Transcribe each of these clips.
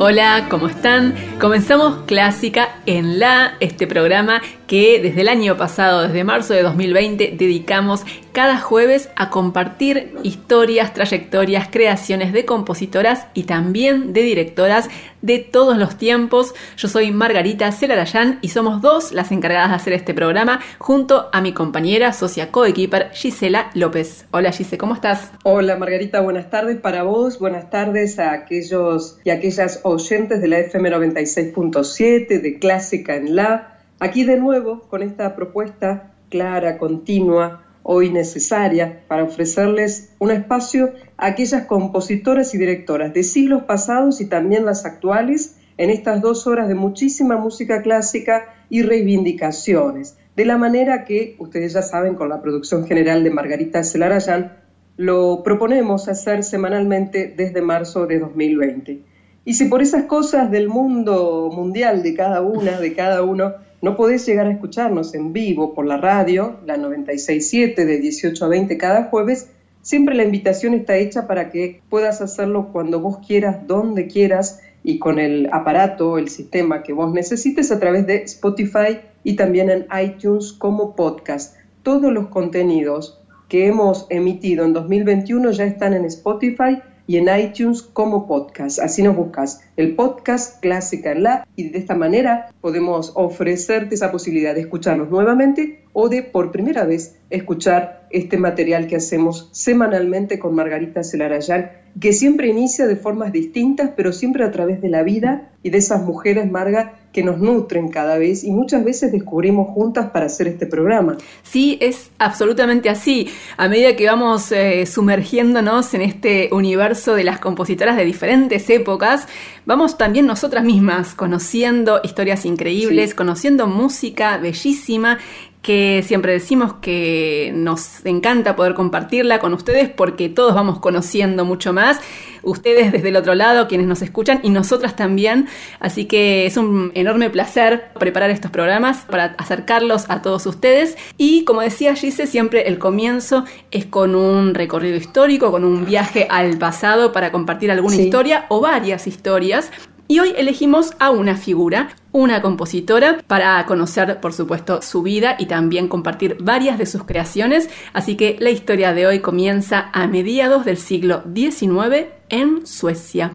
Hola, ¿cómo están? Comenzamos Clásica en La, este programa que desde el año pasado, desde marzo de 2020, dedicamos cada jueves a compartir historias, trayectorias, creaciones de compositoras y también de directoras de todos los tiempos. Yo soy Margarita Celarayán y somos dos las encargadas de hacer este programa junto a mi compañera, socia coequiper Gisela López. Hola Gise, ¿cómo estás? Hola Margarita, buenas tardes para vos, buenas tardes a aquellos y aquellas oyentes de la FM 96.7 de Clásica en La Aquí de nuevo con esta propuesta clara, continua, hoy necesaria para ofrecerles un espacio a aquellas compositoras y directoras de siglos pasados y también las actuales en estas dos horas de muchísima música clásica y reivindicaciones, de la manera que ustedes ya saben con la producción general de Margarita Celarayán lo proponemos hacer semanalmente desde marzo de 2020. Y si por esas cosas del mundo mundial de cada una, de cada uno, no podés llegar a escucharnos en vivo por la radio, la 96.7 de 18 a 20 cada jueves. Siempre la invitación está hecha para que puedas hacerlo cuando vos quieras, donde quieras y con el aparato, el sistema que vos necesites a través de Spotify y también en iTunes como podcast. Todos los contenidos que hemos emitido en 2021 ya están en Spotify y en iTunes como podcast. Así nos buscas el podcast Clásica en la y de esta manera podemos ofrecerte esa posibilidad de escucharnos nuevamente o de por primera vez escuchar este material que hacemos semanalmente con Margarita Celarayán, que siempre inicia de formas distintas, pero siempre a través de la vida y de esas mujeres, Marga, que nos nutren cada vez y muchas veces descubrimos juntas para hacer este programa. Sí, es absolutamente así. A medida que vamos eh, sumergiéndonos en este universo de las compositoras de diferentes épocas, vamos también nosotras mismas conociendo historias increíbles, conociendo música bellísima que siempre decimos que nos encanta poder compartirla con ustedes porque todos vamos conociendo mucho más, ustedes desde el otro lado, quienes nos escuchan y nosotras también, así que es un enorme placer preparar estos programas para acercarlos a todos ustedes. Y como decía Gise, siempre el comienzo es con un recorrido histórico, con un viaje al pasado para compartir alguna historia o varias historias. Y hoy elegimos a una figura, una compositora, para conocer, por supuesto, su vida y también compartir varias de sus creaciones. Así que la historia de hoy comienza a mediados del siglo XIX en Suecia.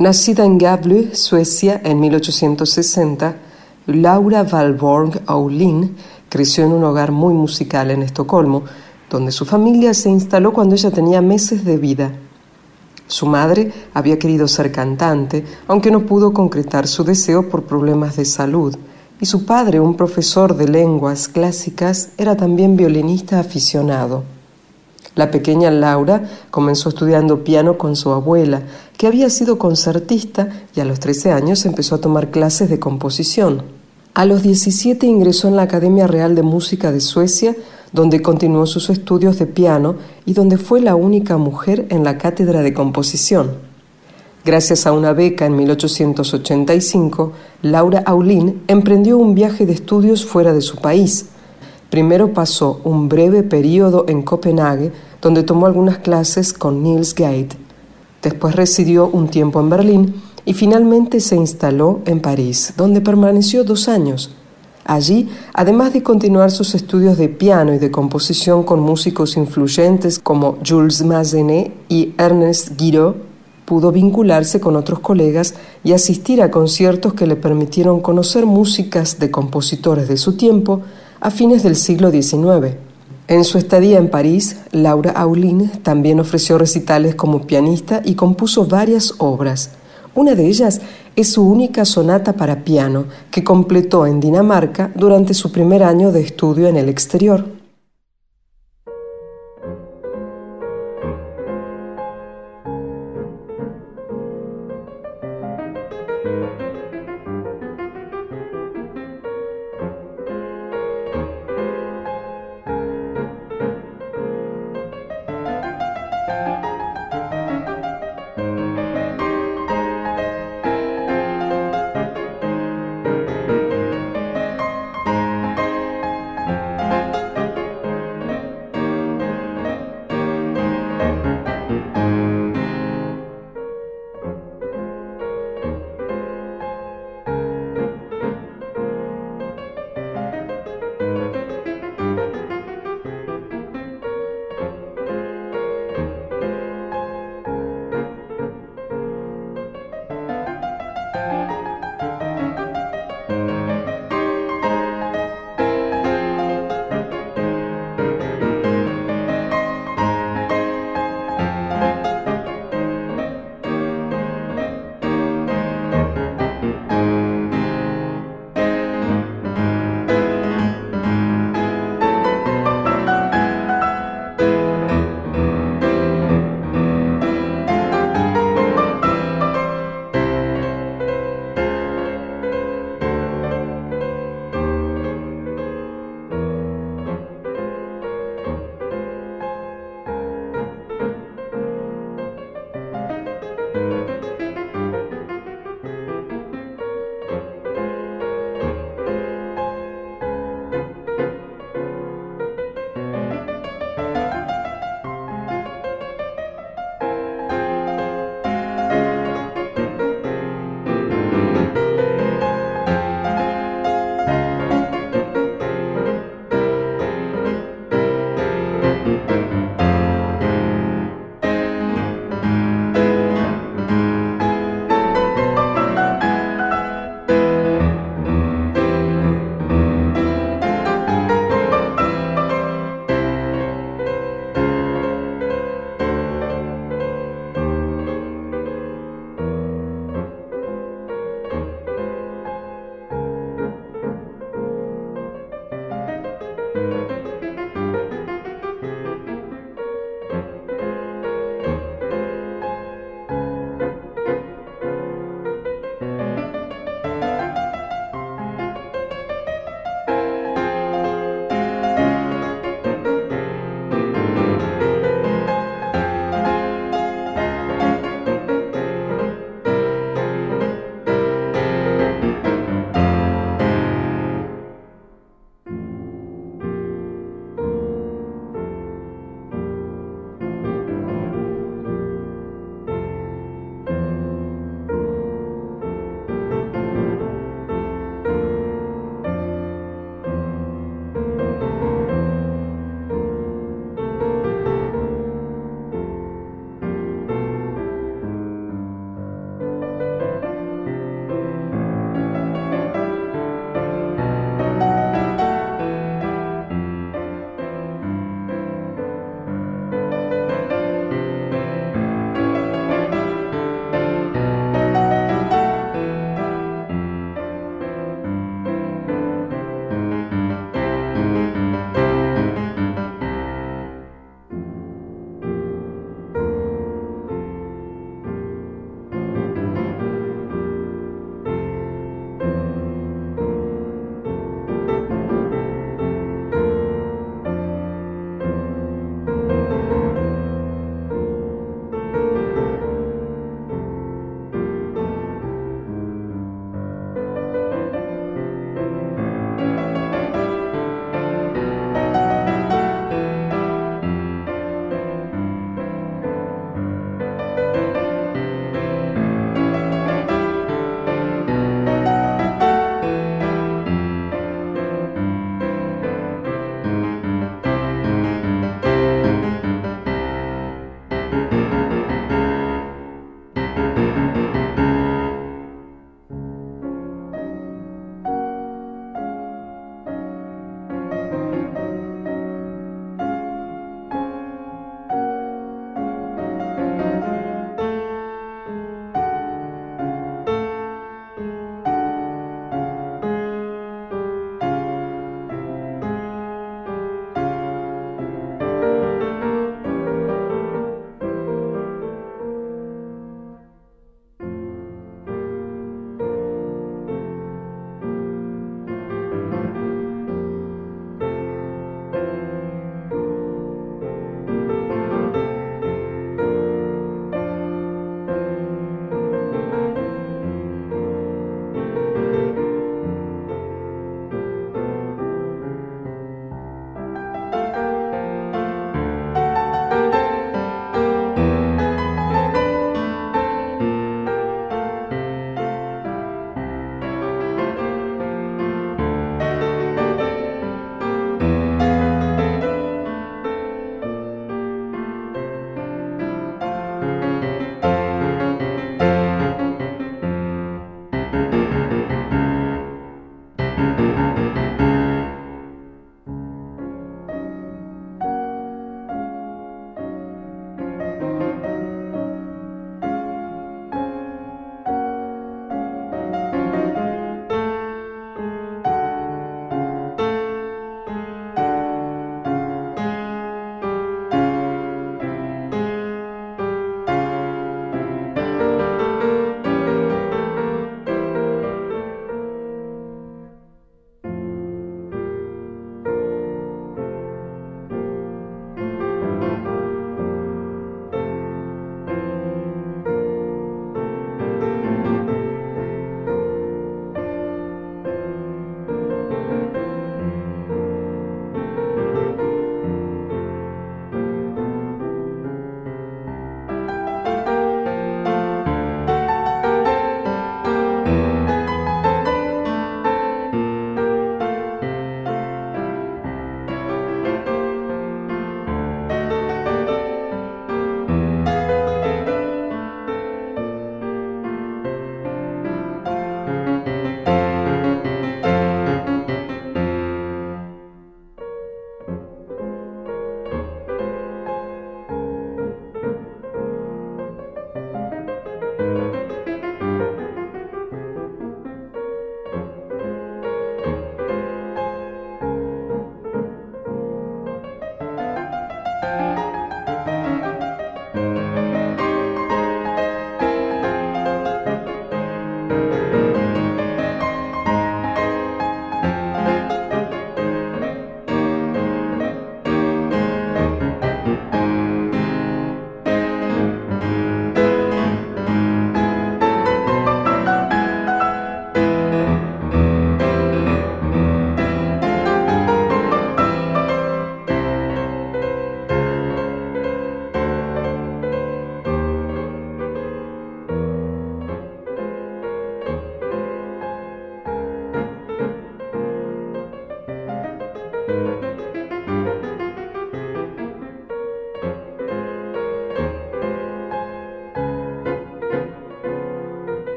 Nacida en Gävle, Suecia, en 1860, Laura Valborg Aulin creció en un hogar muy musical en Estocolmo, donde su familia se instaló cuando ella tenía meses de vida. Su madre había querido ser cantante, aunque no pudo concretar su deseo por problemas de salud, y su padre, un profesor de lenguas clásicas, era también violinista aficionado. La pequeña Laura comenzó estudiando piano con su abuela, que había sido concertista y a los 13 años empezó a tomar clases de composición. A los 17 ingresó en la Academia Real de Música de Suecia, donde continuó sus estudios de piano y donde fue la única mujer en la cátedra de composición. Gracias a una beca en 1885, Laura Aulin emprendió un viaje de estudios fuera de su país. Primero pasó un breve periodo en Copenhague, donde tomó algunas clases con Niels Gade. Después residió un tiempo en Berlín y finalmente se instaló en París, donde permaneció dos años. Allí, además de continuar sus estudios de piano y de composición con músicos influyentes como Jules Massenet y Ernest Guiraud, pudo vincularse con otros colegas y asistir a conciertos que le permitieron conocer músicas de compositores de su tiempo a fines del siglo XIX. En su estadía en París, Laura Aulin también ofreció recitales como pianista y compuso varias obras. Una de ellas es su única sonata para piano, que completó en Dinamarca durante su primer año de estudio en el exterior.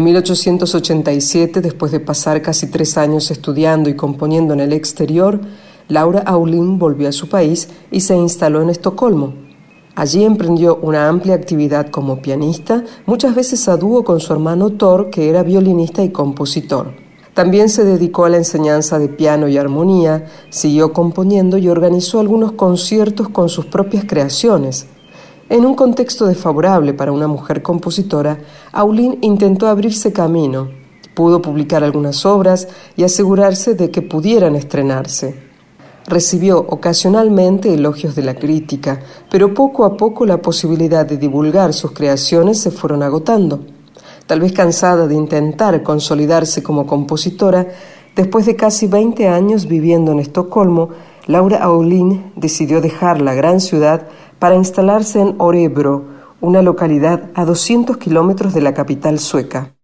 En 1887, después de pasar casi tres años estudiando y componiendo en el exterior, Laura Aulin volvió a su país y se instaló en Estocolmo. Allí emprendió una amplia actividad como pianista, muchas veces a dúo con su hermano Thor, que era violinista y compositor. También se dedicó a la enseñanza de piano y armonía, siguió componiendo y organizó algunos conciertos con sus propias creaciones. En un contexto desfavorable para una mujer compositora, Aulín intentó abrirse camino. Pudo publicar algunas obras y asegurarse de que pudieran estrenarse. Recibió ocasionalmente elogios de la crítica, pero poco a poco la posibilidad de divulgar sus creaciones se fueron agotando. Tal vez cansada de intentar consolidarse como compositora, después de casi 20 años viviendo en Estocolmo, Laura Aulin decidió dejar la gran ciudad para instalarse en Orebro, una localidad a 200 kilómetros de la capital sueca.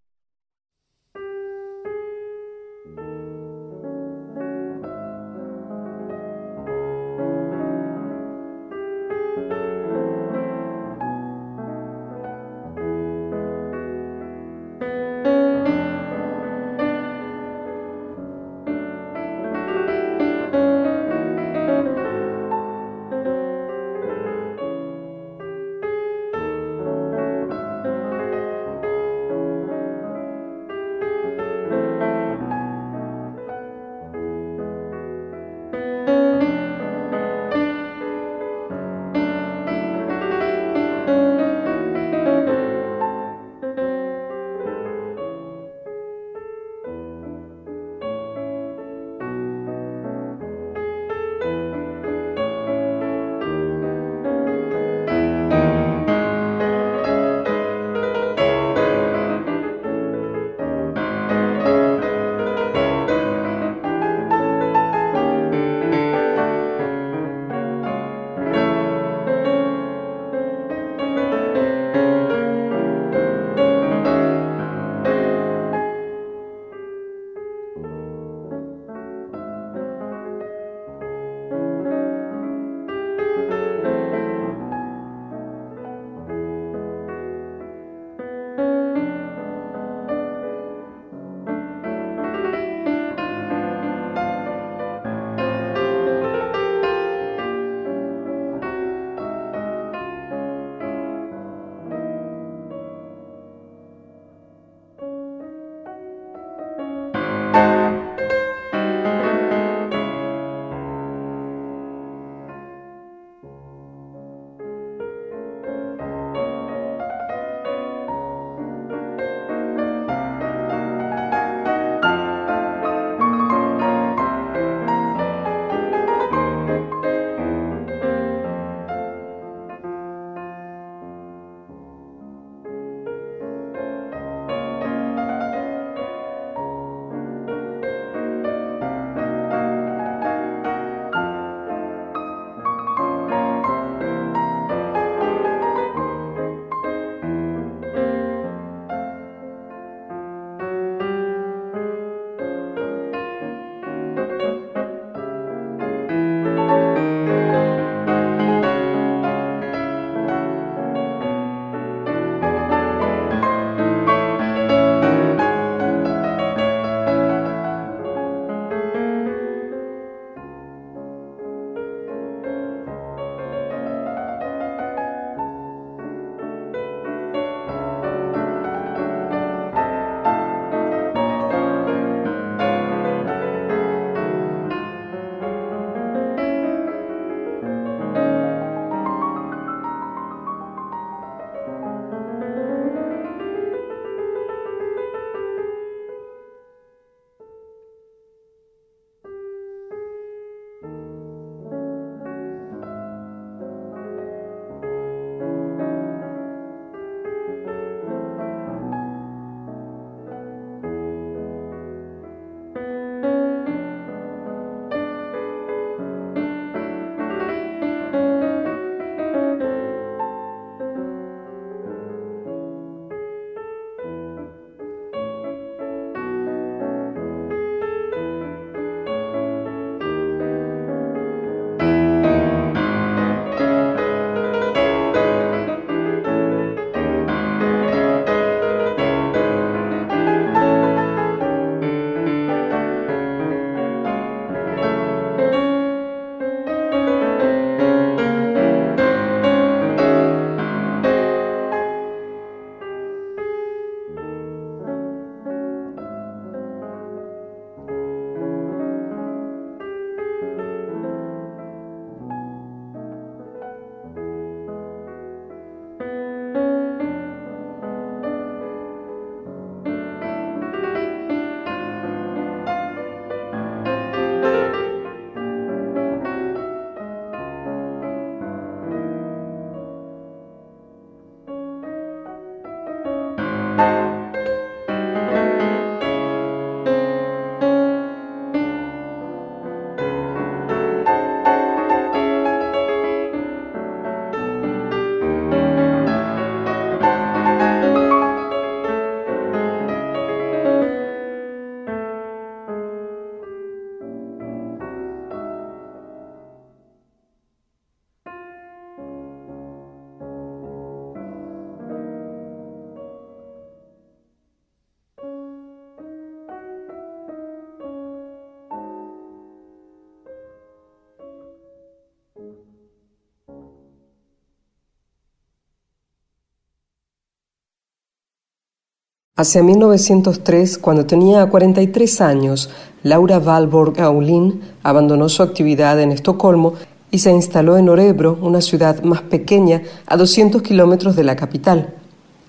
Hacia 1903, cuando tenía 43 años, Laura Valborg Aulin abandonó su actividad en Estocolmo y se instaló en Orebro, una ciudad más pequeña a 200 kilómetros de la capital.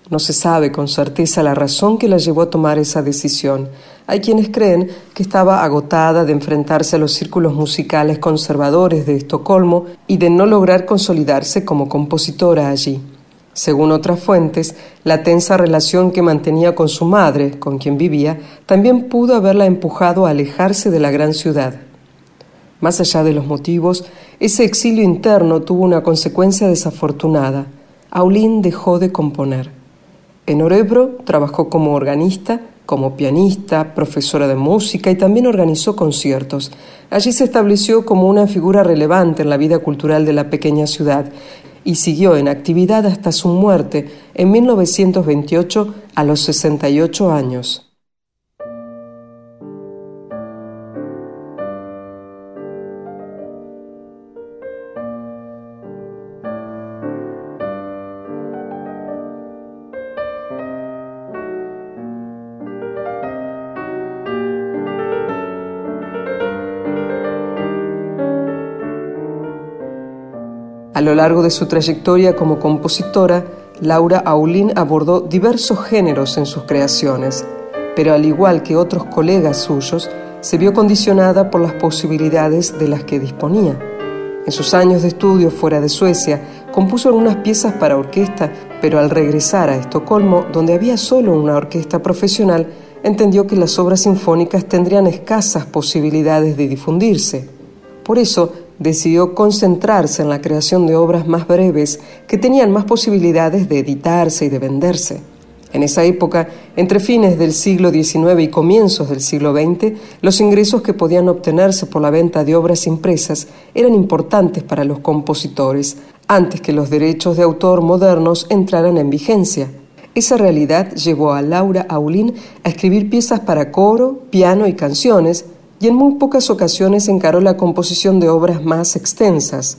No se sabe con certeza la razón que la llevó a tomar esa decisión. Hay quienes creen que estaba agotada de enfrentarse a los círculos musicales conservadores de Estocolmo y de no lograr consolidarse como compositora allí. Según otras fuentes, la tensa relación que mantenía con su madre, con quien vivía, también pudo haberla empujado a alejarse de la gran ciudad. Más allá de los motivos, ese exilio interno tuvo una consecuencia desafortunada. Aulín dejó de componer. En Orebro trabajó como organista, como pianista, profesora de música y también organizó conciertos. Allí se estableció como una figura relevante en la vida cultural de la pequeña ciudad y siguió en actividad hasta su muerte en 1928 a los 68 años. A lo largo de su trayectoria como compositora, Laura Aulín abordó diversos géneros en sus creaciones, pero al igual que otros colegas suyos, se vio condicionada por las posibilidades de las que disponía. En sus años de estudio fuera de Suecia, compuso algunas piezas para orquesta, pero al regresar a Estocolmo, donde había solo una orquesta profesional, entendió que las obras sinfónicas tendrían escasas posibilidades de difundirse. Por eso decidió concentrarse en la creación de obras más breves que tenían más posibilidades de editarse y de venderse. En esa época, entre fines del siglo XIX y comienzos del siglo XX, los ingresos que podían obtenerse por la venta de obras impresas eran importantes para los compositores, antes que los derechos de autor modernos entraran en vigencia. Esa realidad llevó a Laura Aulín a escribir piezas para coro, piano y canciones, y en muy pocas ocasiones encaró la composición de obras más extensas.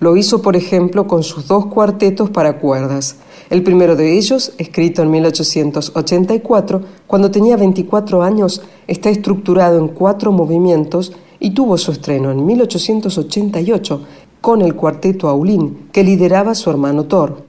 Lo hizo, por ejemplo, con sus dos cuartetos para cuerdas. El primero de ellos, escrito en 1884, cuando tenía 24 años, está estructurado en cuatro movimientos y tuvo su estreno en 1888 con el cuarteto Aulín, que lideraba su hermano Thor.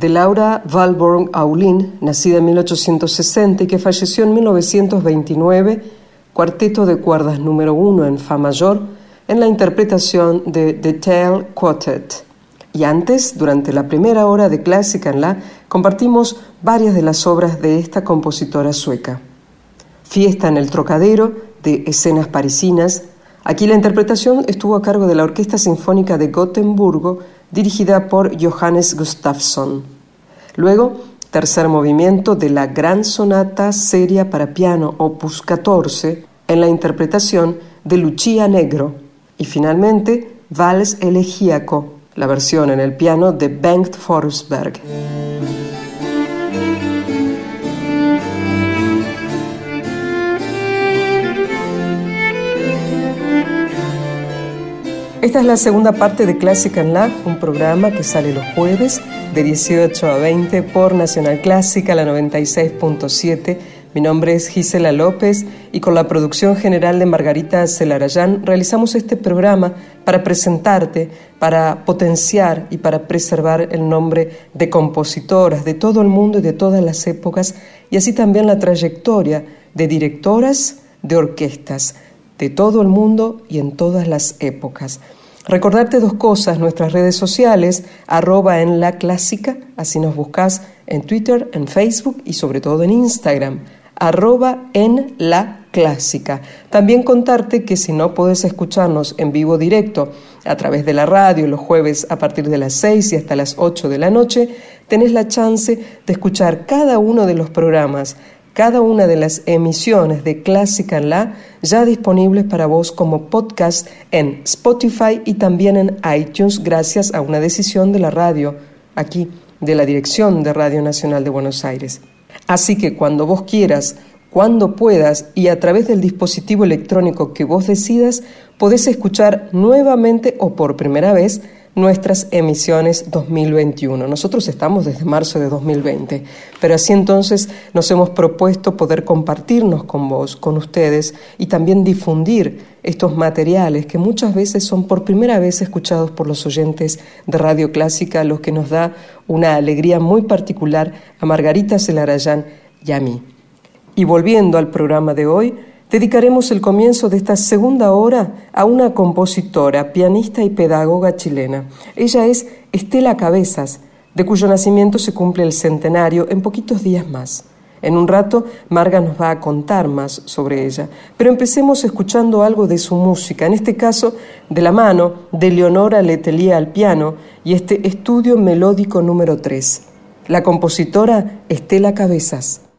De Laura Valborg Aulin, nacida en 1860 y que falleció en 1929, cuarteto de cuerdas número uno en Fa mayor, en la interpretación de The Tale Quartet. Y antes, durante la primera hora de Clásica en la, compartimos varias de las obras de esta compositora sueca. Fiesta en el Trocadero, de Escenas Parisinas. Aquí la interpretación estuvo a cargo de la Orquesta Sinfónica de Gotemburgo, dirigida por Johannes Gustafsson. Luego, tercer movimiento de la Gran Sonata Seria para Piano, opus 14, en la interpretación de Lucia Negro. Y finalmente, Vals Elegíaco, la versión en el piano de Bengt Forsberg. Esta es la segunda parte de Clásica en La, un programa que sale los jueves de 18 a 20 por Nacional Clásica, la 96.7. Mi nombre es Gisela López y con la producción general de Margarita Celarayán realizamos este programa para presentarte, para potenciar y para preservar el nombre de compositoras de todo el mundo y de todas las épocas y así también la trayectoria de directoras de orquestas de todo el mundo y en todas las épocas. Recordarte dos cosas, nuestras redes sociales, arroba en la clásica, así nos buscas en Twitter, en Facebook y sobre todo en Instagram, arroba en la clásica. También contarte que si no puedes escucharnos en vivo directo a través de la radio los jueves a partir de las 6 y hasta las 8 de la noche, tenés la chance de escuchar cada uno de los programas cada una de las emisiones de Clásica La ya disponibles para vos como podcast en Spotify y también en iTunes gracias a una decisión de la radio, aquí, de la Dirección de Radio Nacional de Buenos Aires. Así que cuando vos quieras, cuando puedas y a través del dispositivo electrónico que vos decidas, podés escuchar nuevamente o por primera vez nuestras emisiones 2021. Nosotros estamos desde marzo de 2020, pero así entonces nos hemos propuesto poder compartirnos con vos, con ustedes y también difundir estos materiales que muchas veces son por primera vez escuchados por los oyentes de Radio Clásica, lo que nos da una alegría muy particular a Margarita Celarayán y a mí. Y volviendo al programa de hoy, dedicaremos el comienzo de esta segunda hora a una compositora, pianista y pedagoga chilena. Ella es Estela Cabezas, de cuyo nacimiento se cumple el centenario en poquitos días más. En un rato, Marga nos va a contar más sobre ella, pero empecemos escuchando algo de su música, en este caso de la mano de Leonora Letelier al piano y este estudio melódico número 3. La compositora Estela Cabezas.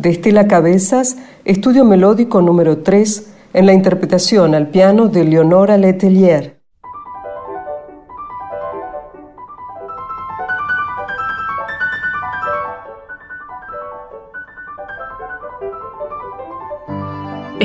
De Estela Cabezas, estudio melódico número 3 en la interpretación al piano de Leonora Letelier.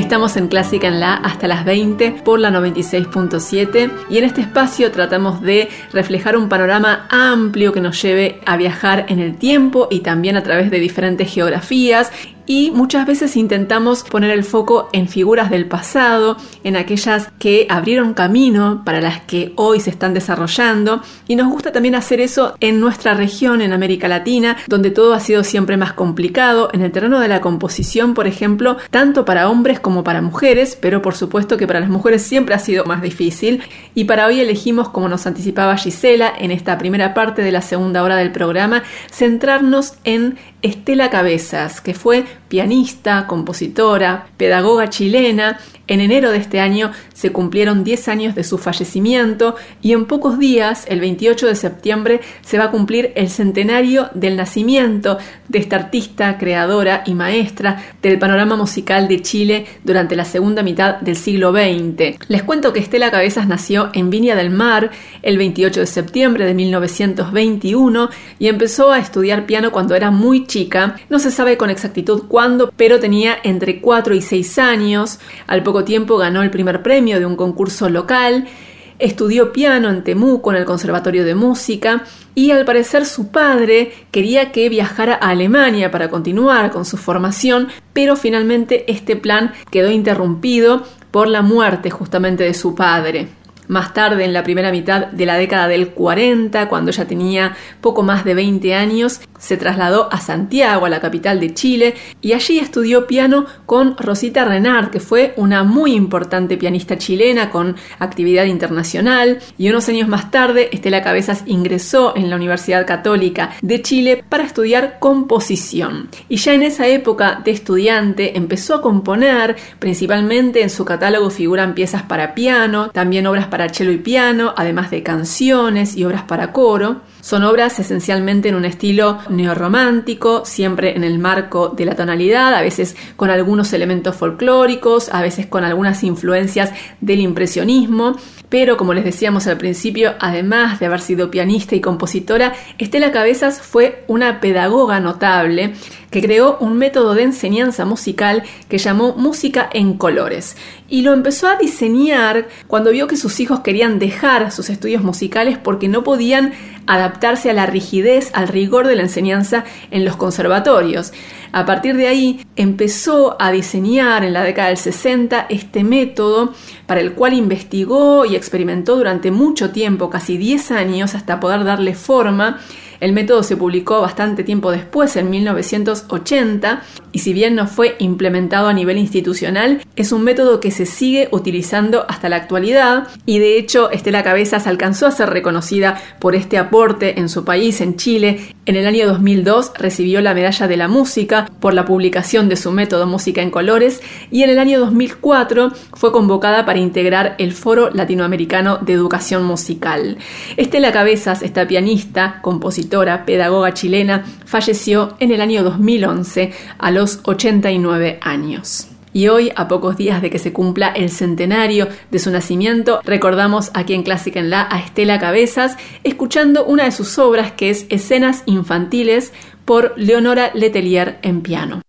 Estamos en Clásica en la hasta las 20 por la 96.7 y en este espacio tratamos de reflejar un panorama amplio que nos lleve a viajar en el tiempo y también a través de diferentes geografías y muchas veces intentamos poner el foco en figuras del pasado, en aquellas que abrieron camino para las que hoy se están desarrollando. Y nos gusta también hacer eso en nuestra región, en América Latina, donde todo ha sido siempre más complicado, en el terreno de la composición, por ejemplo, tanto para hombres como para mujeres, pero por supuesto que para las mujeres siempre ha sido más difícil. Y para hoy elegimos, como nos anticipaba Gisela, en esta primera parte de la segunda hora del programa, centrarnos en Estela Cabezas, que fue pianista, compositora, pedagoga chilena. En enero de este año se cumplieron 10 años de su fallecimiento y en pocos días, el 28 de septiembre, se va a cumplir el centenario del nacimiento de esta artista, creadora y maestra del panorama musical de Chile durante la segunda mitad del siglo XX. Les cuento que Estela Cabezas nació en Viña del Mar el 28 de septiembre de 1921 y empezó a estudiar piano cuando era muy chica. No se sabe con exactitud cuándo, pero tenía entre 4 y 6 años. Al poco tiempo ganó el primer premio de un concurso local. Estudió piano en Temuco en el Conservatorio de Música y al parecer su padre quería que viajara a Alemania para continuar con su formación, pero finalmente este plan quedó interrumpido por la muerte justamente de su padre. Más tarde, en la primera mitad de la década del 40, cuando ella tenía poco más de 20 años, se trasladó a Santiago, a la capital de Chile, y allí estudió piano con Rosita Renard, que fue una muy importante pianista chilena con actividad internacional, y unos años más tarde Estela Cabezas ingresó en la Universidad Católica de Chile para estudiar composición. Y ya en esa época de estudiante empezó a componer, principalmente en su catálogo figuran piezas para piano, también obras para cello y piano, además de canciones y obras para coro. Son obras esencialmente en un estilo neorromántico, siempre en el marco de la tonalidad, a veces con algunos elementos folclóricos, a veces con algunas influencias del impresionismo, pero como les decíamos al principio, además de haber sido pianista y compositora, Estela Cabezas fue una pedagoga notable que creó un método de enseñanza musical que llamó música en colores y lo empezó a diseñar cuando vio que sus hijos querían dejar sus estudios musicales porque no podían adaptarse a la rigidez, al rigor de la enseñanza en los conservatorios. A partir de ahí empezó a diseñar en la década del 60 este método para el cual investigó y experimentó durante mucho tiempo, casi 10 años, hasta poder darle forma el método se publicó bastante tiempo después, en 1980, y si bien no fue implementado a nivel institucional, es un método que se sigue utilizando hasta la actualidad y de hecho Estela Cabezas alcanzó a ser reconocida por este aporte en su país, en Chile. En el año 2002 recibió la medalla de la música por la publicación de su método Música en Colores y en el año 2004 fue convocada para integrar el Foro Latinoamericano de Educación Musical. Estela Cabezas, esta pianista, compositora, pedagoga chilena, falleció en el año 2011 a los 89 años. Y hoy, a pocos días de que se cumpla el centenario de su nacimiento, recordamos aquí en Clásica en la a Estela Cabezas, escuchando una de sus obras que es Escenas Infantiles por Leonora Letelier en piano.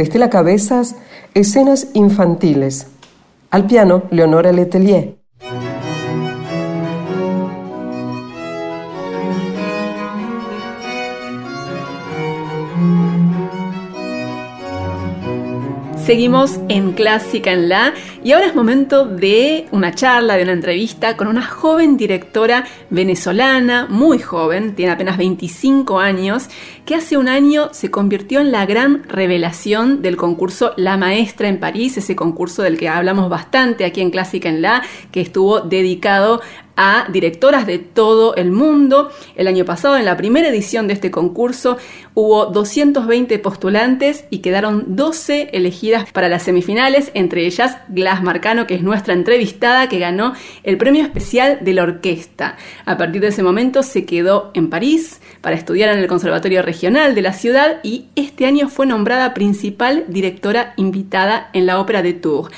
De Estela Cabezas, escenas infantiles. Al piano, Leonora Letelier. Seguimos en Clásica en La y ahora es momento de una charla, de una entrevista con una joven directora venezolana, muy joven, tiene apenas 25 años, que hace un año se convirtió en la gran revelación del concurso La Maestra en París, ese concurso del que hablamos bastante aquí en Clásica en La, que estuvo dedicado a directoras de todo el mundo. El año pasado, en la primera edición de este concurso, hubo 220 postulantes y quedaron 12 elegidas para las semifinales, entre ellas Glass Marcano, que es nuestra entrevistada, que ganó el premio especial de la orquesta. A partir de ese momento se quedó en París para estudiar en el Conservatorio Regional de la ciudad y este año fue nombrada principal directora invitada en la ópera de Tours.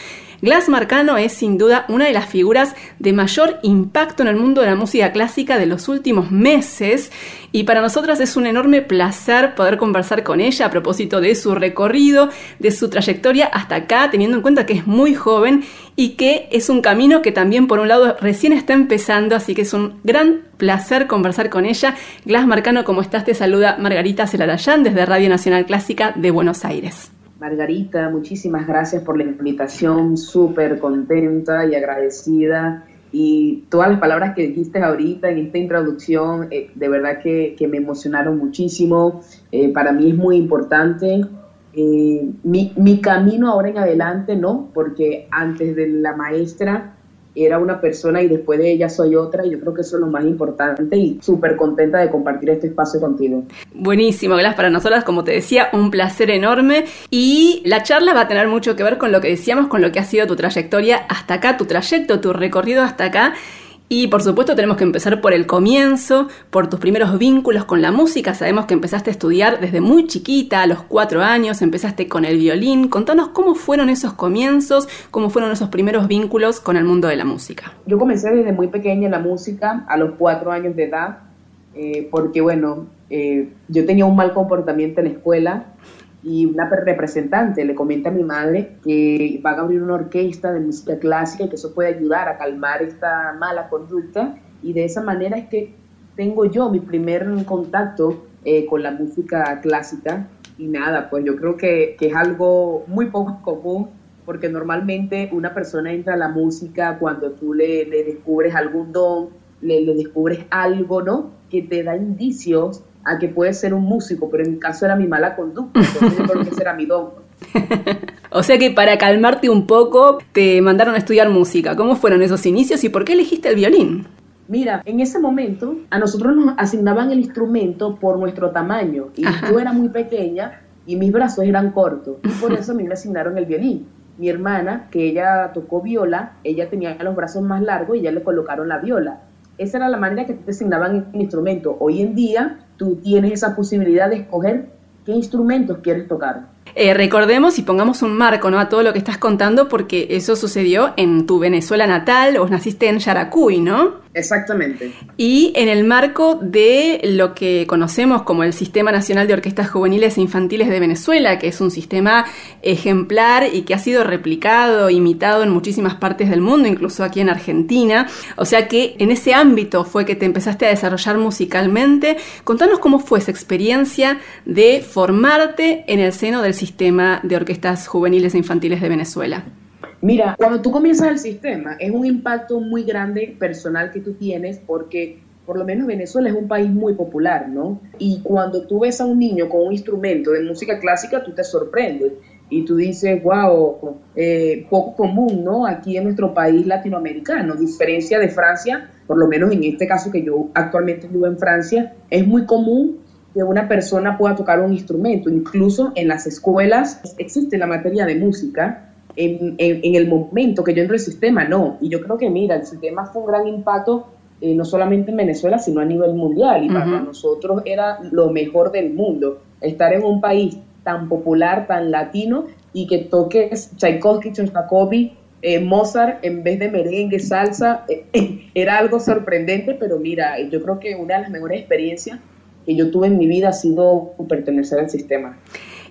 Glass Marcano es sin duda una de las figuras de mayor impacto en el mundo de la música clásica de los últimos meses y para nosotras es un enorme placer poder conversar con ella a propósito de su recorrido, de su trayectoria hasta acá, teniendo en cuenta que es muy joven y que es un camino que también por un lado recién está empezando, así que es un gran placer conversar con ella. Glass Marcano, ¿cómo estás? Te saluda Margarita Celarayán desde Radio Nacional Clásica de Buenos Aires. Margarita, muchísimas gracias por la invitación, súper contenta y agradecida. Y todas las palabras que dijiste ahorita en esta introducción, eh, de verdad que, me emocionaron muchísimo. Eh, para mí es muy importante. Eh, mi, mi camino ahora en adelante, ¿no? Porque antes de la maestra era una persona y después de ella soy otra, y yo creo que eso es lo más importante y súper contenta de compartir este espacio contigo. Buenísimo, gracias para nosotras, como te decía, un placer enorme y la charla va a tener mucho que ver con lo que decíamos, con lo que ha sido tu trayectoria hasta acá, tu trayecto, tu recorrido hasta acá y por supuesto tenemos que empezar por el comienzo, por tus primeros vínculos con la música. Sabemos que empezaste a estudiar desde muy chiquita, a los cuatro años, empezaste con el violín. Contanos cómo fueron esos comienzos, cómo fueron esos primeros vínculos con el mundo de la música. Yo comencé desde muy pequeña la música, a los cuatro años de edad, eh, porque bueno, eh, yo tenía un mal comportamiento en la escuela y una representante le comenta a mi madre que va a abrir una orquesta de música clásica y que eso puede ayudar a calmar esta mala conducta y de esa manera es que tengo yo mi primer contacto eh, con la música clásica y nada, pues yo creo que, que, es algo muy poco común porque normalmente una persona entra a la música cuando tú le, le descubres algún don, le, le descubres algo, ¿no? Que te da indicios a que puede ser un músico, pero en mi caso era mi mala conducta, entonces creo que ese era mi don. o sea que para calmarte un poco te mandaron a estudiar música. ¿Cómo fueron esos inicios y por qué elegiste el violín? Mira, en ese momento a nosotros nos asignaban el instrumento por nuestro tamaño y yo era muy pequeña y mis brazos eran cortos y por eso a mí me asignaron el violín. Mi hermana, que ella tocó viola, ella tenía los brazos más largos y ya le colocaron la viola. Esa era la manera que te asignaban el instrumento. Hoy en día tú tienes esa posibilidad de escoger qué instrumentos quieres tocar. Eh, recordemos y pongamos un marco ¿no? a todo lo que estás contando porque eso sucedió en tu Venezuela natal, vos naciste en Yaracuy, ¿no? Exactamente. Y en el marco de lo que conocemos como el Sistema Nacional de Orquestas Juveniles e Infantiles de Venezuela, que es un sistema ejemplar y que ha sido replicado, imitado en muchísimas partes del mundo, incluso aquí en Argentina. O sea que en ese ámbito fue que te empezaste a desarrollar musicalmente. Contanos cómo fue esa experiencia de formarte en el seno del Sistema de Orquestas Juveniles e Infantiles de Venezuela. Mira, cuando tú comienzas el sistema, es un impacto muy grande personal que tú tienes porque por lo menos Venezuela es un país muy popular, ¿no? Y cuando tú ves a un niño con un instrumento de música clásica, tú te sorprendes y tú dices, wow, eh, poco común, ¿no? Aquí en nuestro país latinoamericano, diferencia de Francia, por lo menos en este caso que yo actualmente vivo en Francia, es muy común que una persona pueda tocar un instrumento. Incluso en las escuelas existe la materia de música en, el momento que yo entro al sistema, no. Y yo creo que, mira, el sistema fue un gran impacto eh, no solamente en Venezuela, sino a nivel mundial. Y para nosotros era lo mejor del mundo. Estar en un país tan popular, tan latino, y que toques Tchaikovsky, Shostakovich, eh, Mozart en vez de merengue, salsa, eh, era algo sorprendente, pero mira, yo creo que una de las mejores experiencias que yo tuve en mi vida ha sido pertenecer al sistema.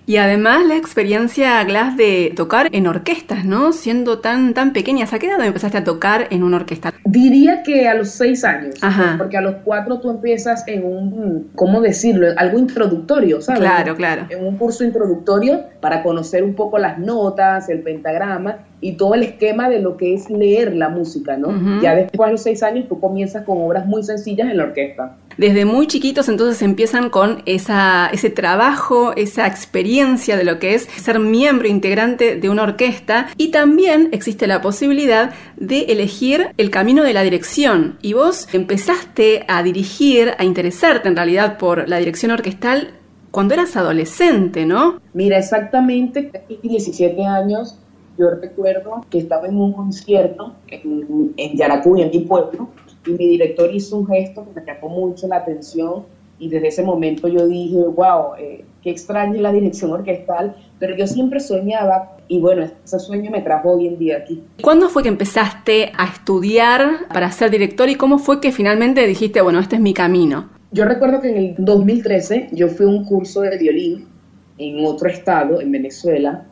Y además la experiencia, Glass, de tocar en orquestas, ¿no? Siendo tan, tan pequeña, ¿a qué edad empezaste a tocar en una orquesta? Diría que a los seis años, porque a los cuatro tú empiezas en un, ¿cómo decirlo? Algo introductorio, ¿sabes? Claro, claro. En un curso introductorio para conocer un poco las notas, el pentagrama y todo el esquema de lo que es leer la música, ¿no? Ya después de los seis años tú comienzas con obras muy sencillas en la orquesta. Desde muy chiquitos entonces empiezan con esa, ese trabajo, esa experiencia de lo que es ser miembro integrante de una orquesta y también existe la posibilidad de elegir el camino de la dirección. Y vos empezaste a dirigir, a interesarte en realidad por la dirección orquestal cuando eras adolescente, ¿no? Mira, exactamente, 17 años yo recuerdo que estaba en un concierto en, en Yaracuy, en mi pueblo, y mi director hizo un gesto que me llamó mucho la atención y desde ese momento yo dije, wow, eh, qué extraña la dirección orquestal, pero yo siempre soñaba y bueno, ese sueño me trajo hoy en día aquí. ¿Cuándo fue que empezaste a estudiar para ser director y cómo fue que finalmente dijiste, bueno, este es mi camino? Yo recuerdo que en el 2013 yo fui a un curso de violín en otro estado, en Venezuela,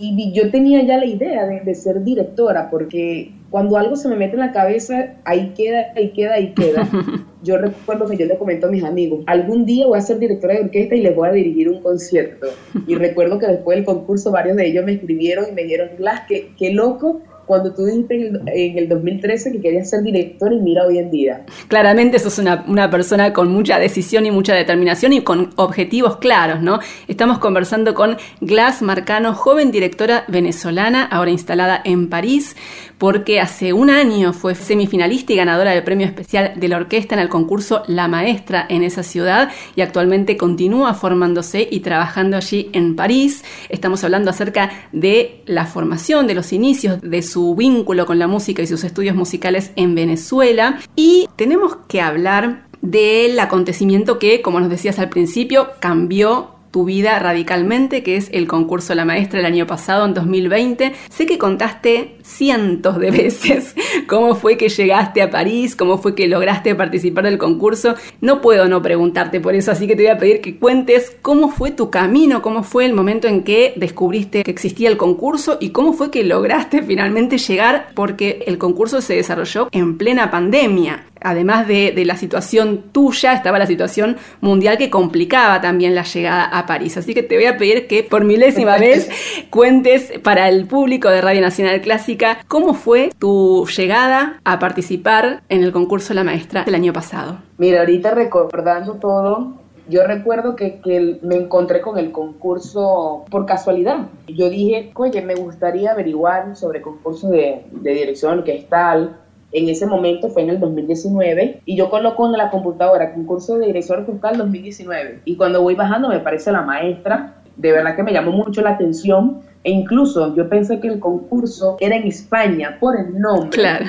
y yo tenía ya la idea de, ser directora, porque cuando algo se me mete en la cabeza, ahí queda, ahí queda, ahí queda. Yo recuerdo que yo le comento a mis amigos, algún día voy a ser directora de orquesta y les voy a dirigir un concierto. Y recuerdo que después del concurso varios de ellos me escribieron y me dijeron, Glass, qué, qué loco cuando tú dijiste en el, 2013 que querías ser director y mira hoy en día. Claramente sos una, una, persona con mucha decisión y mucha determinación y con objetivos claros, ¿no? Estamos conversando con Glass Marcano, joven directora venezolana, ahora instalada en París, porque hace un año fue semifinalista y ganadora del premio especial de la orquesta en el concurso La Maestra en esa ciudad y actualmente continúa formándose y trabajando allí en París. Estamos hablando acerca de la formación, de los inicios de su vínculo con la música y sus estudios musicales en Venezuela. Y tenemos que hablar del acontecimiento que, como nos decías al principio, cambió tu vida radicalmente, que es el concurso La Maestra el año pasado, en 2020. Sé que contaste cientos de veces cómo fue que llegaste a París, cómo fue que lograste participar del concurso. No puedo no preguntarte por eso, así que te voy a pedir que cuentes cómo fue tu camino, cómo fue el momento en que descubriste que existía el concurso y cómo fue que lograste finalmente llegar, porque el concurso se desarrolló en plena pandemia además de, la situación tuya, estaba la situación mundial que complicaba también la llegada a París. Así que te voy a pedir que por milésima vez cuentes para el público de Radio Nacional Clásica cómo fue tu llegada a participar en el concurso La Maestra del año pasado. Mira, ahorita recordando todo, yo recuerdo que, me encontré con el concurso por casualidad. Yo dije, oye, me gustaría averiguar sobre concursos de, de dirección orquestal, en ese momento fue en el 2019 y yo coloco en la computadora concurso de director orquestal 2019 y cuando voy bajando me parece la maestra, de verdad que me llamó mucho la atención e incluso yo pensé que el concurso era en España por el nombre. Claro.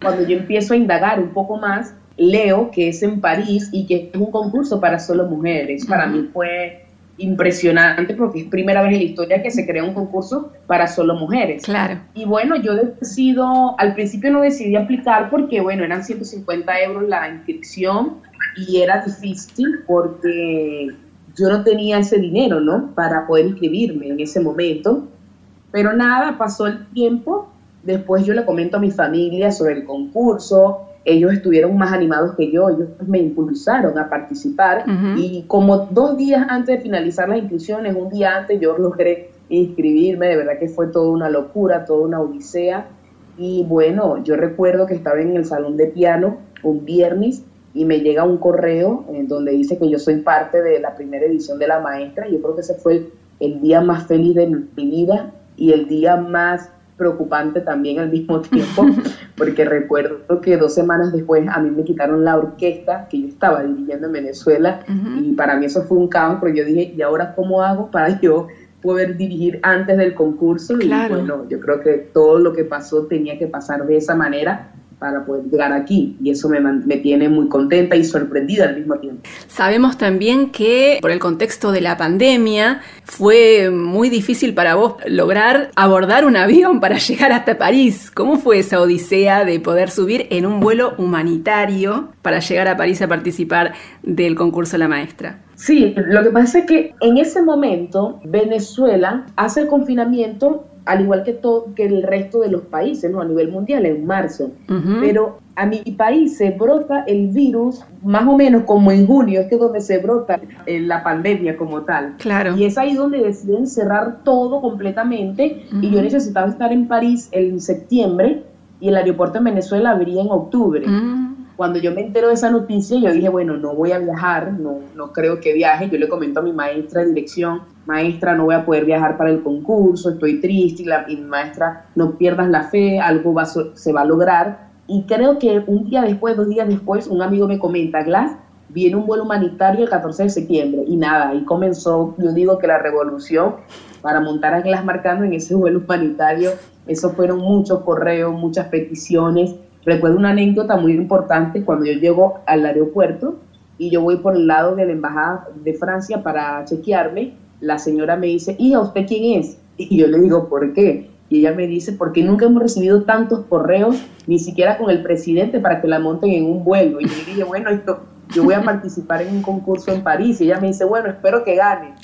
Cuando yo empiezo a indagar un poco más, leo que es en París y que es un concurso para solo mujeres. Para mí fue impresionante porque es primera vez en la historia que se crea un concurso para solo mujeres. Claro. Y bueno, yo decido, al principio no decidí aplicar porque, bueno, eran 150 euros la inscripción y era difícil porque yo no tenía ese dinero, ¿no? Para poder inscribirme en ese momento. Pero nada, pasó el tiempo, después yo le comento a mi familia sobre el concurso, ellos estuvieron más animados que yo, ellos me impulsaron a participar. Y como dos días antes de finalizar las inscripciones, un día antes yo logré inscribirme, de verdad que fue toda una locura, toda una odisea. Y bueno, yo recuerdo que estaba en el salón de piano un viernes y me llega un correo en donde dice que yo soy parte de la primera edición de la maestra, yo creo que ese fue el día más feliz de mi vida y el día más preocupante también al mismo tiempo, porque recuerdo que dos semanas después a mí me quitaron la orquesta que yo estaba dirigiendo en Venezuela y para mí eso fue un caos, pero yo dije, ¿y ahora cómo hago para yo poder dirigir antes del concurso? Y bueno, yo creo que todo lo que pasó tenía que pasar de esa manera para poder llegar aquí y eso me, me, tiene muy contenta y sorprendida al mismo tiempo. Sabemos también que por el contexto de la pandemia fue muy difícil para vos lograr abordar un avión para llegar hasta París. ¿Cómo fue esa odisea de poder subir en un vuelo humanitario para llegar a París a participar del concurso La Maestra? Sí, lo que pasa es que en ese momento Venezuela hace el confinamiento al igual que, todo, que el resto de los países, ¿no? A nivel mundial, en marzo. Pero a mi país se brota el virus más o menos como en junio, es que es donde se brota eh, la pandemia como tal. Claro. Y es ahí donde deciden cerrar todo completamente. Y yo necesitaba estar en París en septiembre y el aeropuerto en Venezuela abría en octubre. Mm. Cuando yo me entero de esa noticia, yo dije, bueno, no voy a viajar, no, no creo que viaje. Yo le comento a mi maestra de dirección, maestra, no voy a poder viajar para el concurso, estoy triste, y, la, mi maestra, no pierdas la fe, algo va, se va a lograr. Y creo que un día después, dos días después, un amigo me comenta, Glass, viene un vuelo humanitario el 14 de septiembre. Y nada, ahí comenzó, yo digo que la revolución para montar a Glass marcando en ese vuelo humanitario. Eso fueron muchos correos, muchas peticiones. Recuerdo una anécdota muy importante cuando yo llego al aeropuerto y yo voy por el lado de la embajada de Francia para chequearme la señora me dice, ¿y a usted quién es? Y yo le digo, ¿por qué? Y ella me dice, porque nunca hemos recibido tantos correos, ni siquiera con el presidente, para que la monten en un vuelo. Y yo le dije, bueno, esto, yo voy a participar en un concurso en París. Y ella me dice, bueno, espero que gane.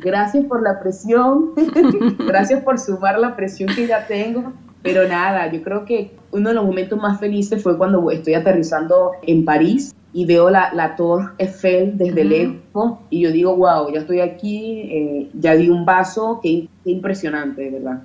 gracias por la presión, gracias por sumar la presión que ya tengo. Pero nada, yo creo que uno de los momentos más felices fue cuando estoy aterrizando en París y veo la, la Torre Eiffel desde lejos y yo digo, wow, ya estoy aquí, eh, ya di un vaso, qué, qué impresionante, de verdad.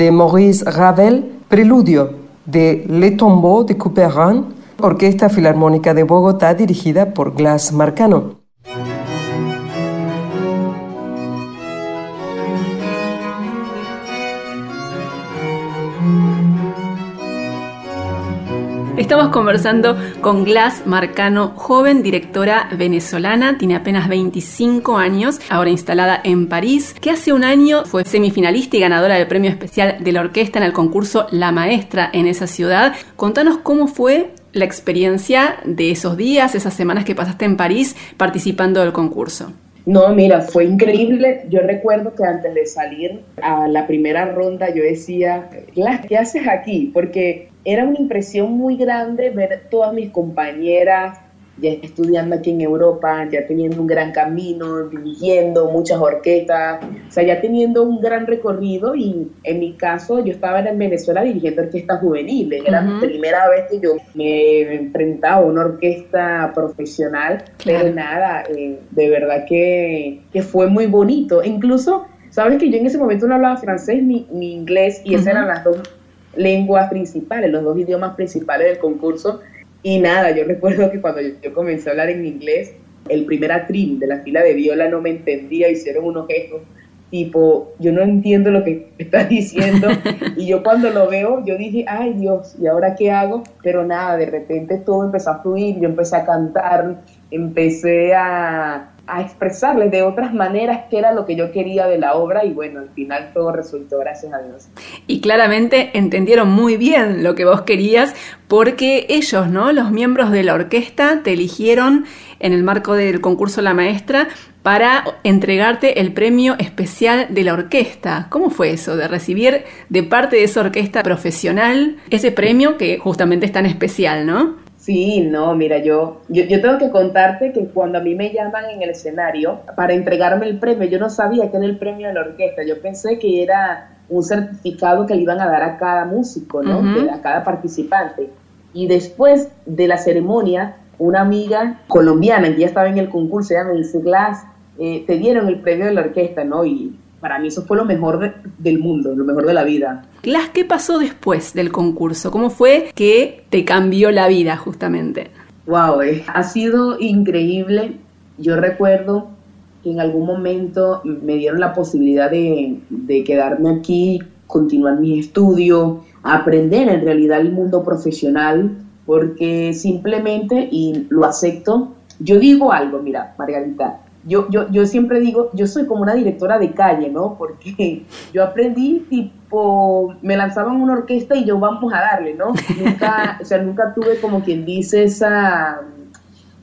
De Maurice Ravel, Preludio de Le Tombeau de Couperin, Orquesta Filarmónica de Bogotá dirigida por Glass Marcano. Estamos conversando con Glass Marcano, joven directora venezolana, tiene apenas 25 años, ahora instalada en París, que hace un año fue semifinalista y ganadora del premio especial de la orquesta en el concurso La Maestra en esa ciudad. Contanos cómo fue la experiencia de esos días, esas semanas que pasaste en París participando del concurso. No, mira, fue increíble. Yo recuerdo que antes de salir a la primera ronda yo decía, ¿qué haces aquí? Porque era una impresión muy grande ver todas mis compañeras ya estudiando aquí en Europa, ya teniendo un gran camino, dirigiendo muchas orquestas, o sea, ya teniendo un gran recorrido y en mi caso yo estaba en Venezuela dirigiendo orquestas juveniles, era la primera vez que yo me enfrentaba a una orquesta profesional, pero nada, eh, de verdad que, que, fue muy bonito, incluso, sabes que yo en ese momento no hablaba francés ni, ni inglés y esas eran las dos lenguas principales, los dos idiomas principales del concurso. Y nada, yo recuerdo que cuando yo, comencé a hablar en inglés, el primer atril de la fila de viola no me entendía, hicieron unos gestos tipo, yo no entiendo lo que estás diciendo. y yo cuando lo veo, yo dije, ay Dios, ¿y ahora qué hago? Pero nada, de repente todo empezó a fluir, yo empecé a cantar, empecé a, a expresarles de otras maneras qué era lo que yo quería de la obra y bueno, al final todo resultó, gracias a Dios. Y claramente entendieron muy bien lo que vos querías porque ellos, ¿no? Los miembros de la orquesta te eligieron en el marco del concurso La Maestra para entregarte el premio especial de la orquesta. ¿Cómo fue eso de recibir de parte de esa orquesta profesional ese premio que justamente es tan especial, ¿no? Sí, no, mira, yo, yo, tengo que contarte que cuando a mí me llaman en el escenario para entregarme el premio, yo no sabía que era el premio de la orquesta, yo pensé que era un certificado que le iban a dar a cada músico, ¿no? A cada participante. Y después de la ceremonia, una amiga colombiana que ya estaba en el concurso, ella me dice, Glass, eh, te dieron el premio de la orquesta, ¿no? Y para mí eso fue lo mejor del mundo, lo mejor de la vida. Las ¿qué pasó después del concurso? ¿Cómo fue que te cambió la vida justamente? Wow, eh, ha sido increíble. Yo recuerdo que en algún momento me dieron la posibilidad de, de quedarme aquí, continuar mi estudio, aprender en realidad el mundo profesional, porque simplemente, y lo acepto, yo digo algo, mira, Margarita, yo, yo, yo siempre digo, yo soy como una directora de calle, ¿no? Porque yo aprendí tipo, me lanzaban una orquesta y yo vamos a darle, ¿no? Nunca, o sea, nunca tuve como quien dice esa,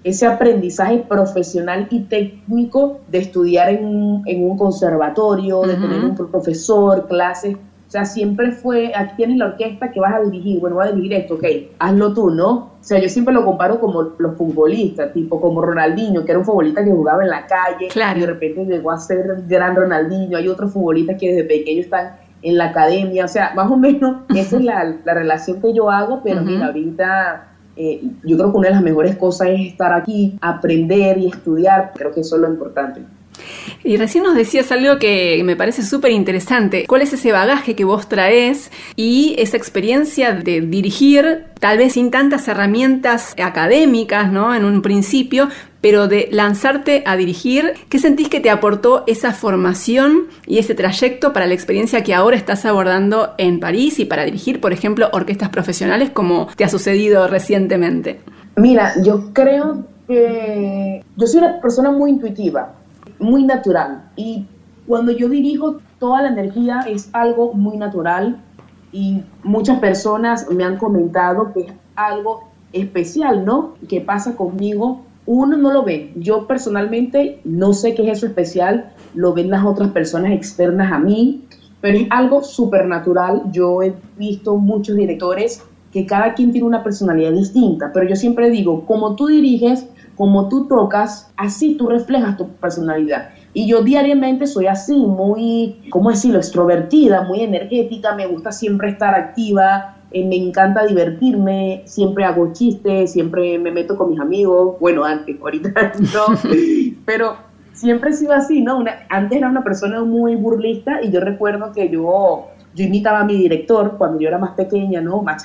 ese aprendizaje profesional y técnico de estudiar en un, en un conservatorio, de tener un profesor, clases o sea, siempre fue, aquí tienes la orquesta que vas a dirigir, bueno, voy a dirigir esto, ok, hazlo tú, ¿no? O sea, yo siempre lo comparo como los futbolistas, tipo como Ronaldinho, que era un futbolista que jugaba en la calle, y de repente llegó a ser gran Ronaldinho, hay otros futbolistas que desde pequeño están en la academia, o sea, más o menos esa es la, relación que yo hago, pero mira, ahorita eh, yo creo que una de las mejores cosas es estar aquí, aprender y estudiar, creo que eso es lo importante. Y recién nos decías algo que me parece súper interesante. ¿Cuál es ese bagaje que vos traes y esa experiencia de dirigir, tal vez sin tantas herramientas académicas, ¿no? En un principio, pero de lanzarte a dirigir, ¿qué sentís que te aportó esa formación y ese trayecto para la experiencia que ahora estás abordando en París y para dirigir, por ejemplo, orquestas profesionales como te ha sucedido recientemente? Mira, yo creo que yo soy una persona muy intuitiva muy natural. Y cuando yo dirijo, toda la energía es algo muy natural y muchas personas me han comentado que es algo especial, ¿no? Que pasa conmigo. Uno no lo ve. Yo personalmente no sé qué es eso especial. Lo ven las otras personas externas a mí, pero es algo súper natural. Yo he visto muchos directores que cada quien tiene una personalidad distinta, pero yo siempre digo, como tú diriges, como tú tocas, así tú reflejas tu personalidad. Y yo diariamente soy así, muy, ¿cómo decirlo?, extrovertida, muy energética, me gusta siempre estar activa, eh, me encanta divertirme, siempre hago chistes, siempre me meto con mis amigos, bueno, antes, ahorita no, pero siempre he sido así, ¿no? antes era una persona muy burlista y yo recuerdo que yo yo imitaba a mi director cuando yo era más pequeña, ¿no? Más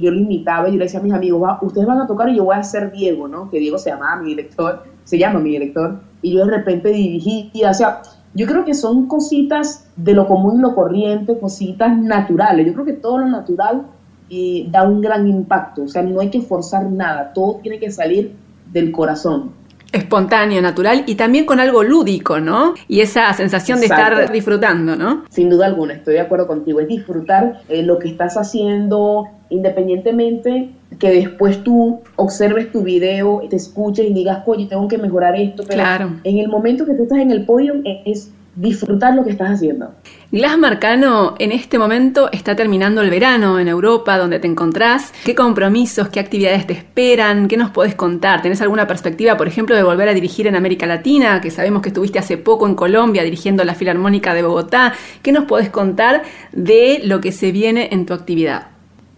yo, lo imitaba y yo le decía a mis amigos, "Va, ustedes van a tocar y yo voy a ser Diego, ¿no? Que Diego se llamaba mi director, se llama mi director, y yo de repente dirigía, o sea, yo creo que son cositas de lo común y lo corriente, cositas naturales. Yo creo que todo lo natural eh, da un gran impacto, o sea, no hay que forzar nada, todo tiene que salir del corazón. Espontáneo, natural y también con algo lúdico, ¿no? Y esa sensación de estar disfrutando, ¿no? Sin duda alguna, estoy de acuerdo contigo. Es disfrutar eh, lo que estás haciendo, independientemente que después tú observes tu video, te escuches y digas, oye, tengo que mejorar esto. Pero Claro. en el momento que tú estás en el podio es disfrutar lo que estás haciendo. Glass Marcano en este momento está terminando el verano en Europa, donde te encontrás. ¿Qué compromisos, qué actividades te esperan? ¿Qué nos podés contar? ¿Tenés alguna perspectiva, por ejemplo, de volver a dirigir en América Latina? Que sabemos que estuviste hace poco en Colombia dirigiendo la Filarmónica de Bogotá. ¿Qué nos podés contar de lo que se viene en tu actividad?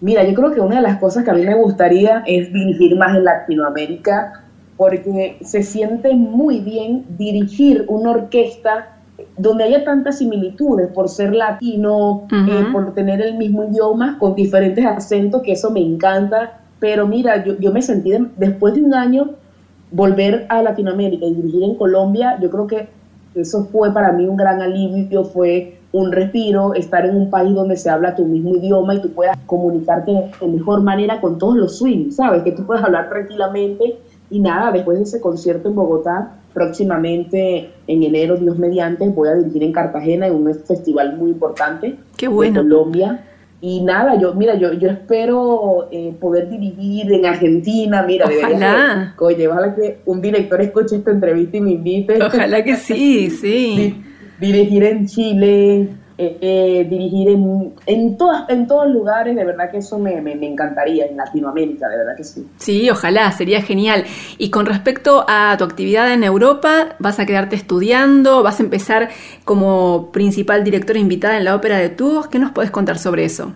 Mira, yo creo que una de las cosas que a mí me gustaría es dirigir más en Latinoamérica, porque se siente muy bien dirigir una orquesta donde haya tantas similitudes por ser latino, eh, por tener el mismo idioma con diferentes acentos, que eso me encanta. Pero mira, yo, yo me sentí de- después de un año volver a Latinoamérica y dirigir en Colombia, yo creo que eso fue para mí un gran alivio, fue un respiro, estar en un país donde se habla tu mismo idioma y tú puedas comunicarte de mejor manera con todos los swings, ¿sabes? Que tú puedas hablar tranquilamente y nada, después de ese concierto en Bogotá, próximamente en enero, Dios mediante, voy a dirigir en Cartagena en un festival muy importante Qué bueno. de Colombia. Y nada, yo, mira, yo, yo espero eh, poder dirigir en Argentina, mira, Ojalá. oye, ojalá que un director escuche esta entrevista y me invite. Ojalá que sí, sí. Di- dirigir en Chile, eh, eh, dirigir en, en, todas, en todos lugares, de verdad que eso me, me, me encantaría, en Latinoamérica, de verdad que sí. Sí, ojalá, sería genial. Y con respecto a tu actividad en Europa, ¿vas a quedarte estudiando? ¿Vas a empezar como principal directora invitada en la ópera de Tours? ¿Qué nos puedes contar sobre eso?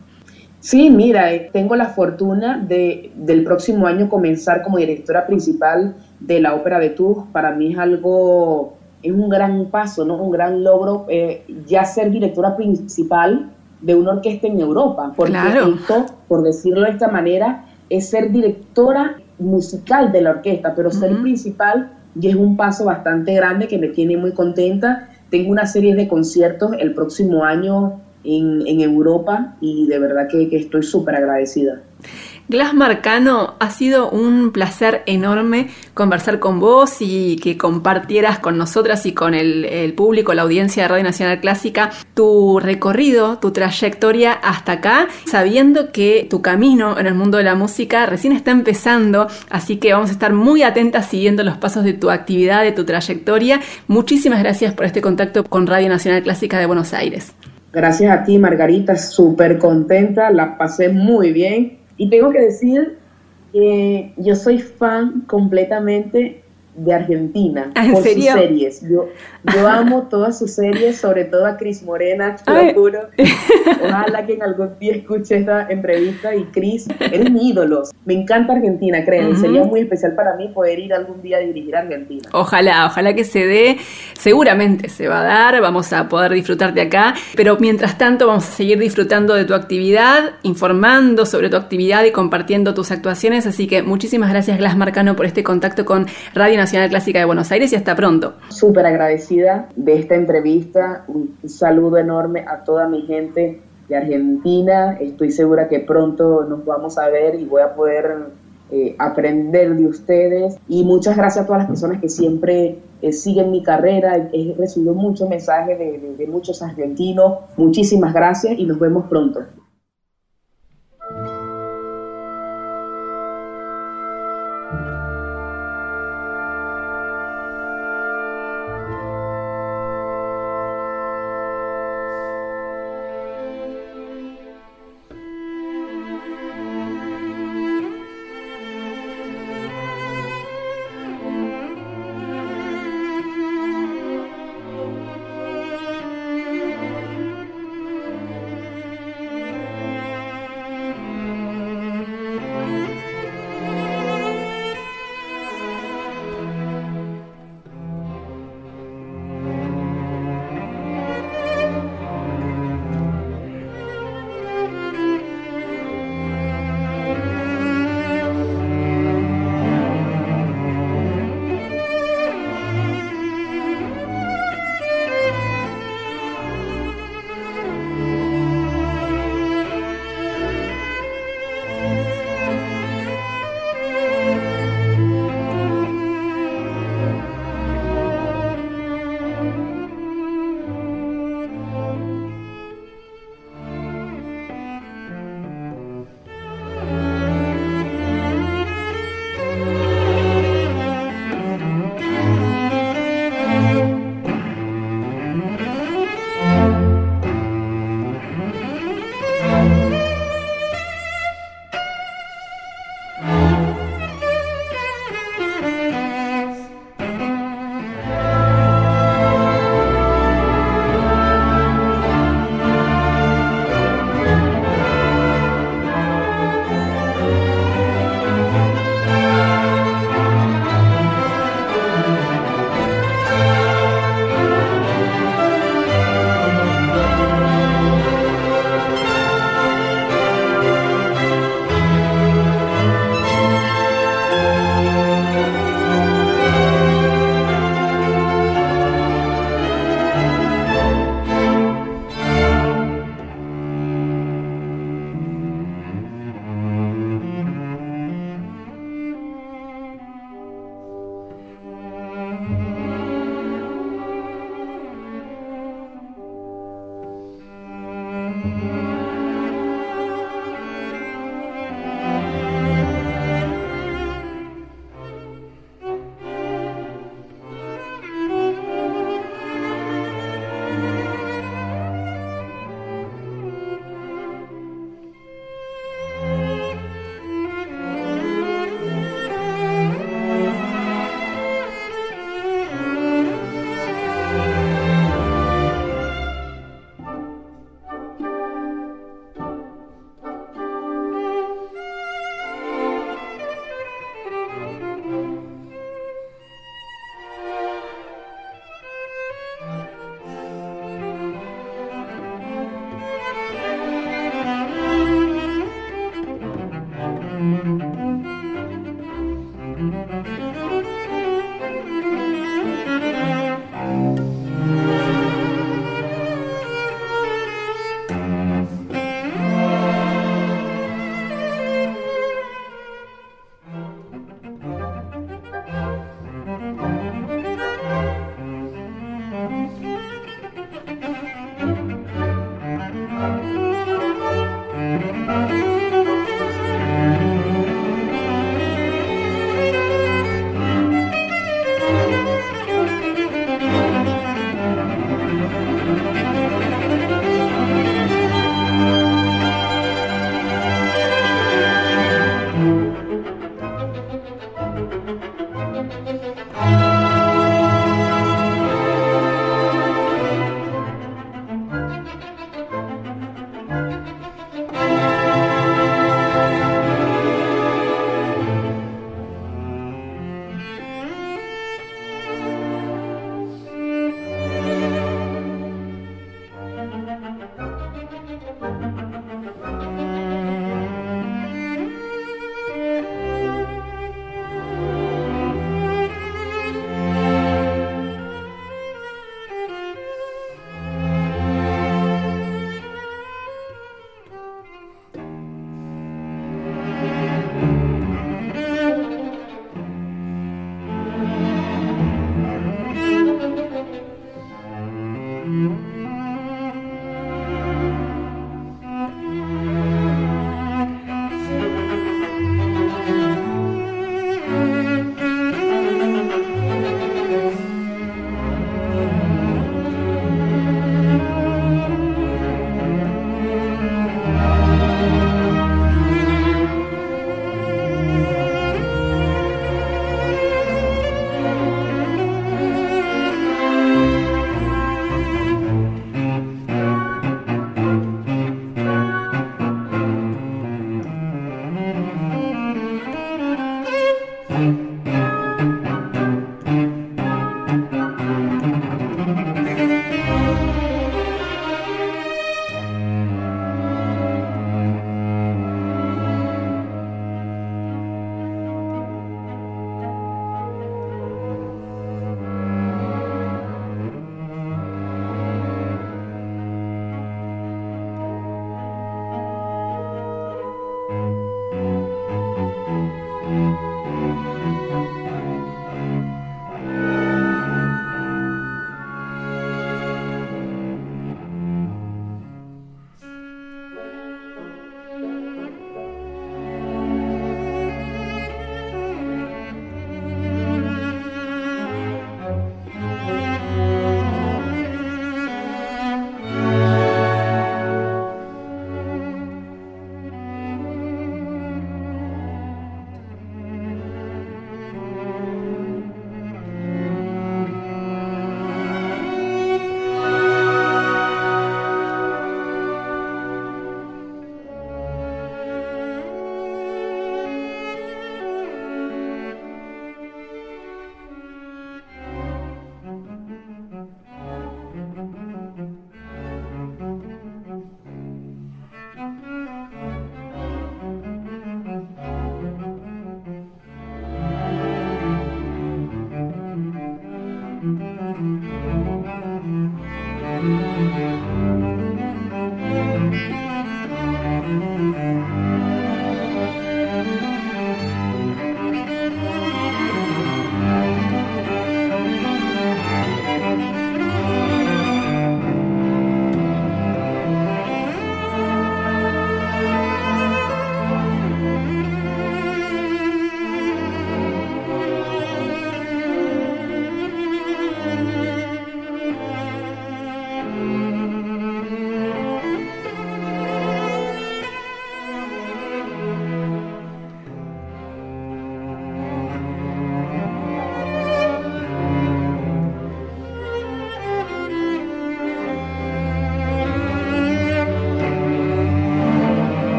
Sí, mira, eh, tengo la fortuna de del próximo año comenzar como directora principal de la Ópera de Tours. Para mí es algo, es un gran paso, ¿no? Un gran logro eh, ya ser directora principal de una orquesta en Europa. Porque Claro. esto, por decirlo de esta manera, es ser directora musical de la orquesta, pero ser principal ya es un paso bastante grande que me tiene muy contenta. Tengo una serie de conciertos el próximo año en, en Europa y de verdad que, que estoy súper agradecida. Glass Marcano, ha sido un placer enorme conversar con vos y que compartieras con nosotras y con el, el público, la audiencia de Radio Nacional Clásica, tu recorrido, tu trayectoria hasta acá, sabiendo que tu camino en el mundo de la música recién está empezando, así que vamos a estar muy atentas siguiendo los pasos de tu actividad, de tu trayectoria. Muchísimas gracias por este contacto con Radio Nacional Clásica de Buenos Aires. Gracias a ti, Margarita, súper contenta, la pasé muy bien. Y tengo que decir que yo soy fan completamente de Argentina ¿Ah, en por serio? sus series. Yo, yo amo todas sus series, sobre todo a Cris Morena, te Ay. lo juro. Ojalá que en algún día escuche esta entrevista. Y Cris, eres mi ídolo. Me encanta Argentina, créeme. Sería muy especial para mí poder ir algún día a dirigir a Argentina. Ojalá, ojalá que se dé, seguramente se va a dar, vamos a poder disfrutar de acá, pero mientras tanto vamos a seguir disfrutando de tu actividad, informando sobre tu actividad y compartiendo tus actuaciones, así que muchísimas gracias Glass Marcano por este contacto con Radio Nacional Clásica de Buenos Aires y hasta pronto. súper agradecida de esta entrevista. Un saludo enorme a toda mi gente de Argentina. Estoy segura que pronto nos vamos a ver y voy a poder eh, aprender de ustedes. Y muchas gracias a todas las personas que siempre eh, siguen mi carrera. He recibido muchos mensajes de, de- de muchos argentinos. Muchísimas gracias y nos vemos pronto.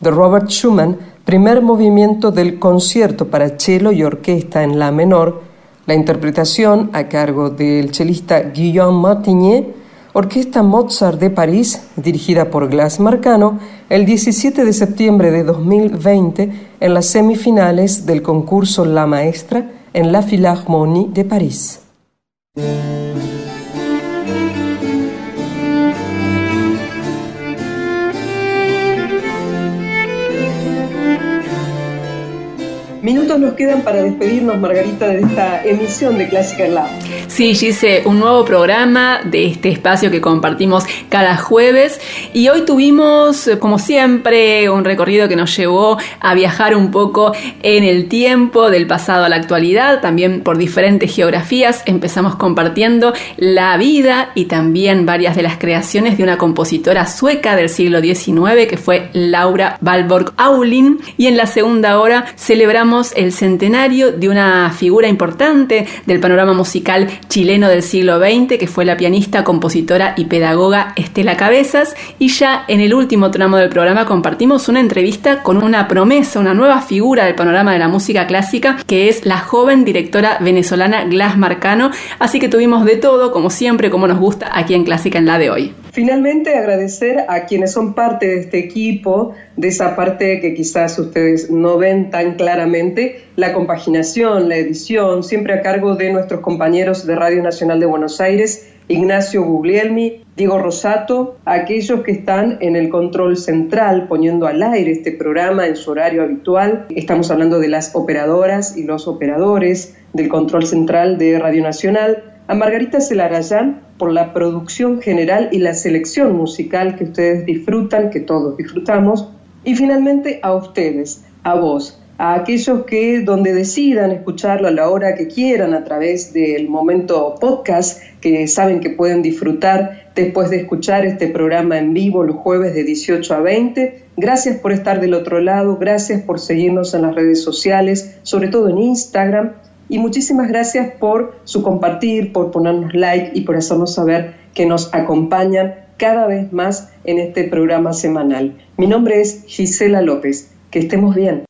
De Robert Schumann, primer movimiento del concierto para cello y orquesta en la menor, la interpretación a cargo del chelista Guillaume Martinier, Orquesta Mozart de París, dirigida por Glass Marcano, el 17 de septiembre de 2020 en las semifinales del concurso La Maestra en la Philharmonie de París. Minutos nos quedan para despedirnos, Margarita, de esta emisión de Clásica en la. Sí, hice un nuevo programa de este espacio que compartimos cada jueves y hoy tuvimos, como siempre, un recorrido que nos llevó a viajar un poco en el tiempo, del pasado a la actualidad, también por diferentes geografías. Empezamos compartiendo la vida y también varias de las creaciones de una compositora sueca del siglo XIX que fue Laura Valborg Aulin y en la segunda hora celebramos el centenario de una figura importante del panorama musical chileno del siglo XX, que fue la pianista, compositora y pedagoga Estela Cabezas. Y ya en el último tramo del programa compartimos una entrevista con una promesa, una nueva figura del panorama de la música clásica, que es la joven directora venezolana Glass Marcano. Así que tuvimos de todo, como siempre, como nos gusta aquí en Clásica en la de hoy. Finalmente, agradecer a quienes son parte de este equipo, de esa parte que quizás ustedes no ven tan claramente, la compaginación, la edición, siempre a cargo de nuestros compañeros de Radio Nacional de Buenos Aires, Ignacio Guglielmi, Diego Rosato, aquellos que están en el control central poniendo al aire este programa en su horario habitual. Estamos hablando de las operadoras y los operadores del control central de Radio Nacional, a Margarita Celarayán por la producción general y la selección musical que ustedes disfrutan, que todos disfrutamos, y finalmente a ustedes, a vos, a aquellos que donde decidan escucharlo a la hora que quieran a través del momento podcast, que saben que pueden disfrutar después de escuchar este programa en vivo los jueves de 18 a 20. Gracias por estar del otro lado, gracias por seguirnos en las redes sociales, sobre todo en Instagram y muchísimas gracias por su compartir, por ponernos like y por hacernos saber que nos acompañan cada vez más en este programa semanal. Mi nombre es Gisela López. Que estemos bien.